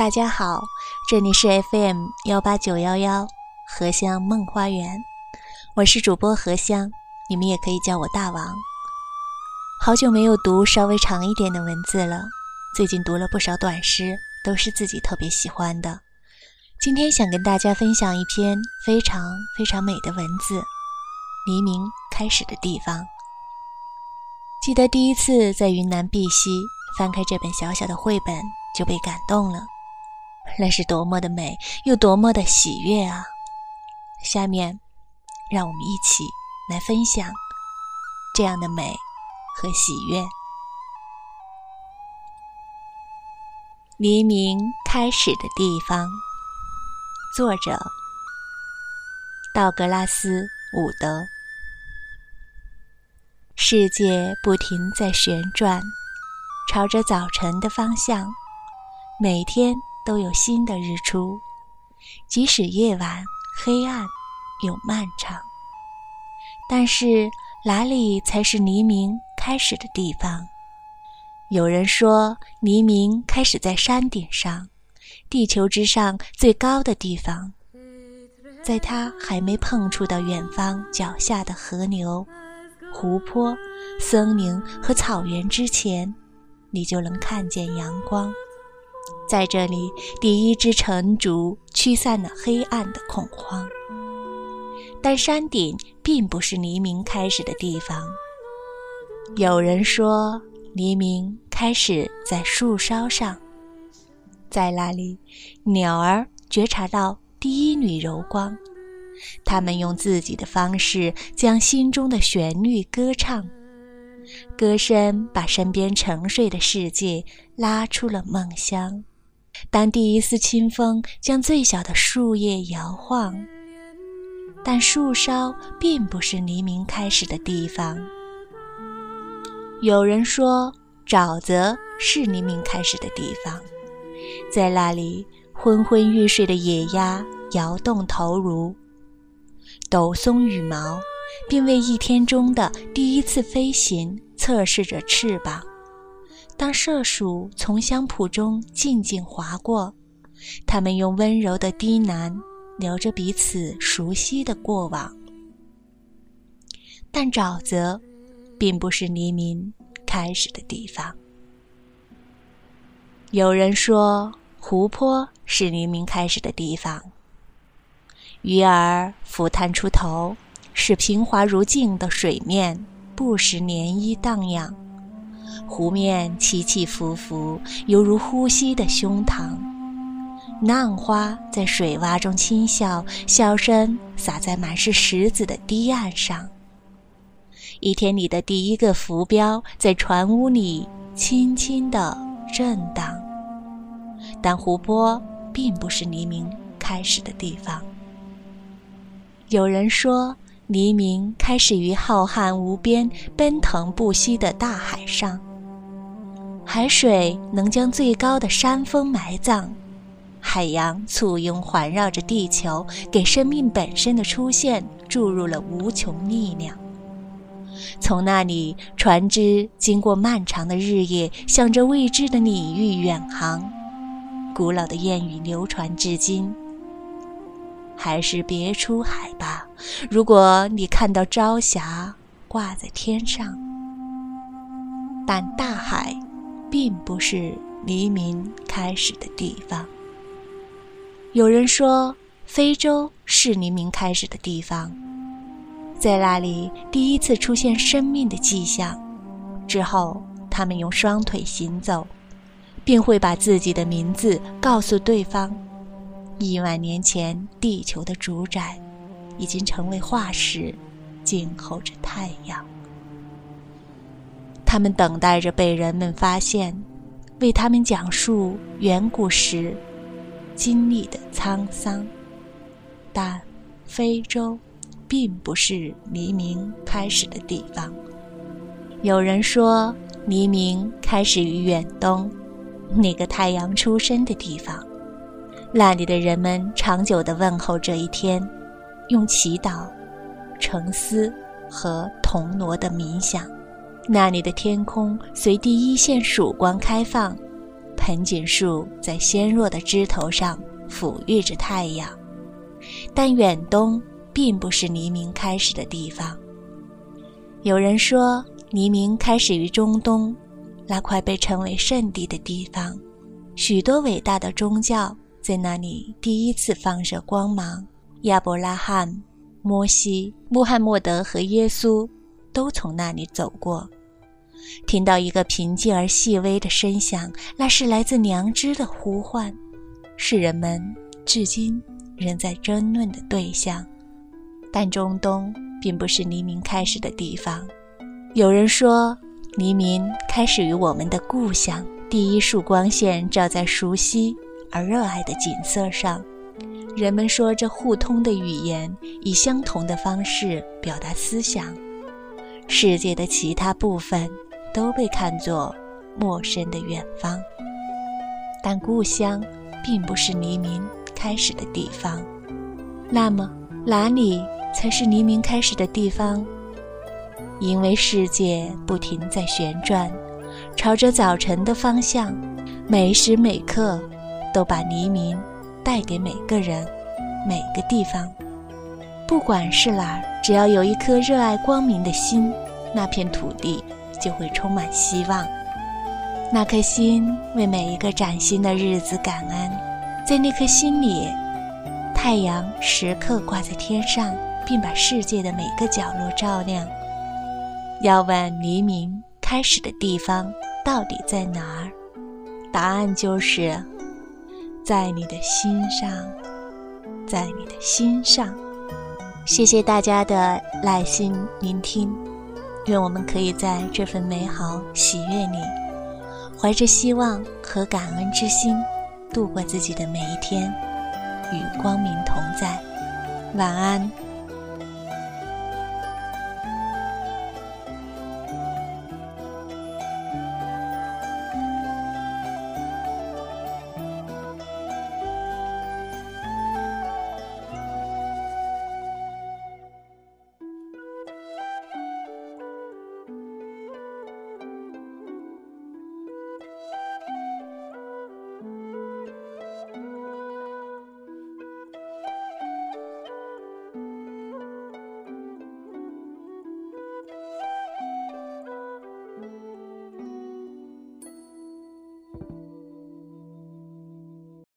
大家好，这里是 FM 幺八九幺幺荷香梦花园，我是主播荷香，你们也可以叫我大王。好久没有读稍微长一点的文字了，最近读了不少短诗，都是自己特别喜欢的。今天想跟大家分享一篇非常非常美的文字，《黎明开始的地方》。记得第一次在云南碧溪翻开这本小小的绘本，就被感动了。那是多么的美，又多么的喜悦啊！下面，让我们一起来分享这样的美和喜悦。黎明开始的地方，作者：道格拉斯·伍德。世界不停在旋转，朝着早晨的方向，每天。都有新的日出，即使夜晚黑暗又漫长。但是哪里才是黎明开始的地方？有人说，黎明开始在山顶上，地球之上最高的地方。在它还没碰触到远方脚下的河流、湖泊、森林和草原之前，你就能看见阳光。在这里，第一支晨烛驱散了黑暗的恐慌。但山顶并不是黎明开始的地方。有人说，黎明开始在树梢上，在那里，鸟儿觉察到第一缕柔光，它们用自己的方式将心中的旋律歌唱，歌声把身边沉睡的世界拉出了梦乡。当第一丝清风将最小的树叶摇晃，但树梢并不是黎明开始的地方。有人说，沼泽是黎明开始的地方，在那里，昏昏欲睡的野鸭摇动头颅，抖松羽毛，并为一天中的第一次飞行测试着翅膀。当麝鼠从香蒲中静静划过，它们用温柔的低喃聊着彼此熟悉的过往。但沼泽，并不是黎明开始的地方。有人说，湖泊是黎明开始的地方。鱼儿浮探出头，使平滑如镜的水面不时涟漪荡漾。湖面起起伏伏，犹如呼吸的胸膛。浪花在水洼中轻笑，笑声洒在满是石子的堤岸上。一天里的第一个浮标在船坞里轻轻地震荡。但湖泊并不是黎明开始的地方。有人说，黎明开始于浩瀚无边、奔腾不息的大海上。海水能将最高的山峰埋葬，海洋簇拥环绕着地球，给生命本身的出现注入了无穷力量。从那里，船只经过漫长的日夜，向着未知的领域远航。古老的谚语流传至今：还是别出海吧，如果你看到朝霞挂在天上。但大海。并不是黎明开始的地方。有人说，非洲是黎明开始的地方，在那里第一次出现生命的迹象。之后，他们用双腿行走，并会把自己的名字告诉对方。亿万年前，地球的主宰已经成为化石，静候着太阳。他们等待着被人们发现，为他们讲述远古时经历的沧桑。但非洲并不是黎明开始的地方。有人说，黎明开始于远东，那个太阳出生的地方。那里的人们长久地问候这一天，用祈祷、沉思和铜锣的冥想。那里的天空随第一线曙光开放，盆景树在纤弱的枝头上抚育着太阳，但远东并不是黎明开始的地方。有人说，黎明开始于中东，那块被称为圣地的地方，许多伟大的宗教在那里第一次放射光芒。亚伯拉罕、摩西、穆罕默德和耶稣都从那里走过。听到一个平静而细微的声响，那是来自良知的呼唤，是人们至今仍在争论的对象。但中东并不是黎明开始的地方。有人说，黎明开始于我们的故乡，第一束光线照在熟悉而热爱的景色上，人们说着互通的语言，以相同的方式表达思想。世界的其他部分。都被看作陌生的远方，但故乡并不是黎明开始的地方。那么，哪里才是黎明开始的地方？因为世界不停在旋转，朝着早晨的方向，每时每刻都把黎明带给每个人、每个地方。不管是哪儿，只要有一颗热爱光明的心，那片土地。就会充满希望。那颗心为每一个崭新的日子感恩，在那颗心里，太阳时刻挂在天上，并把世界的每个角落照亮。要问黎明开始的地方到底在哪儿？答案就是在你的心上，在你的心上。谢谢大家的耐心聆听。愿我们可以在这份美好喜悦里，怀着希望和感恩之心，度过自己的每一天，与光明同在。晚安。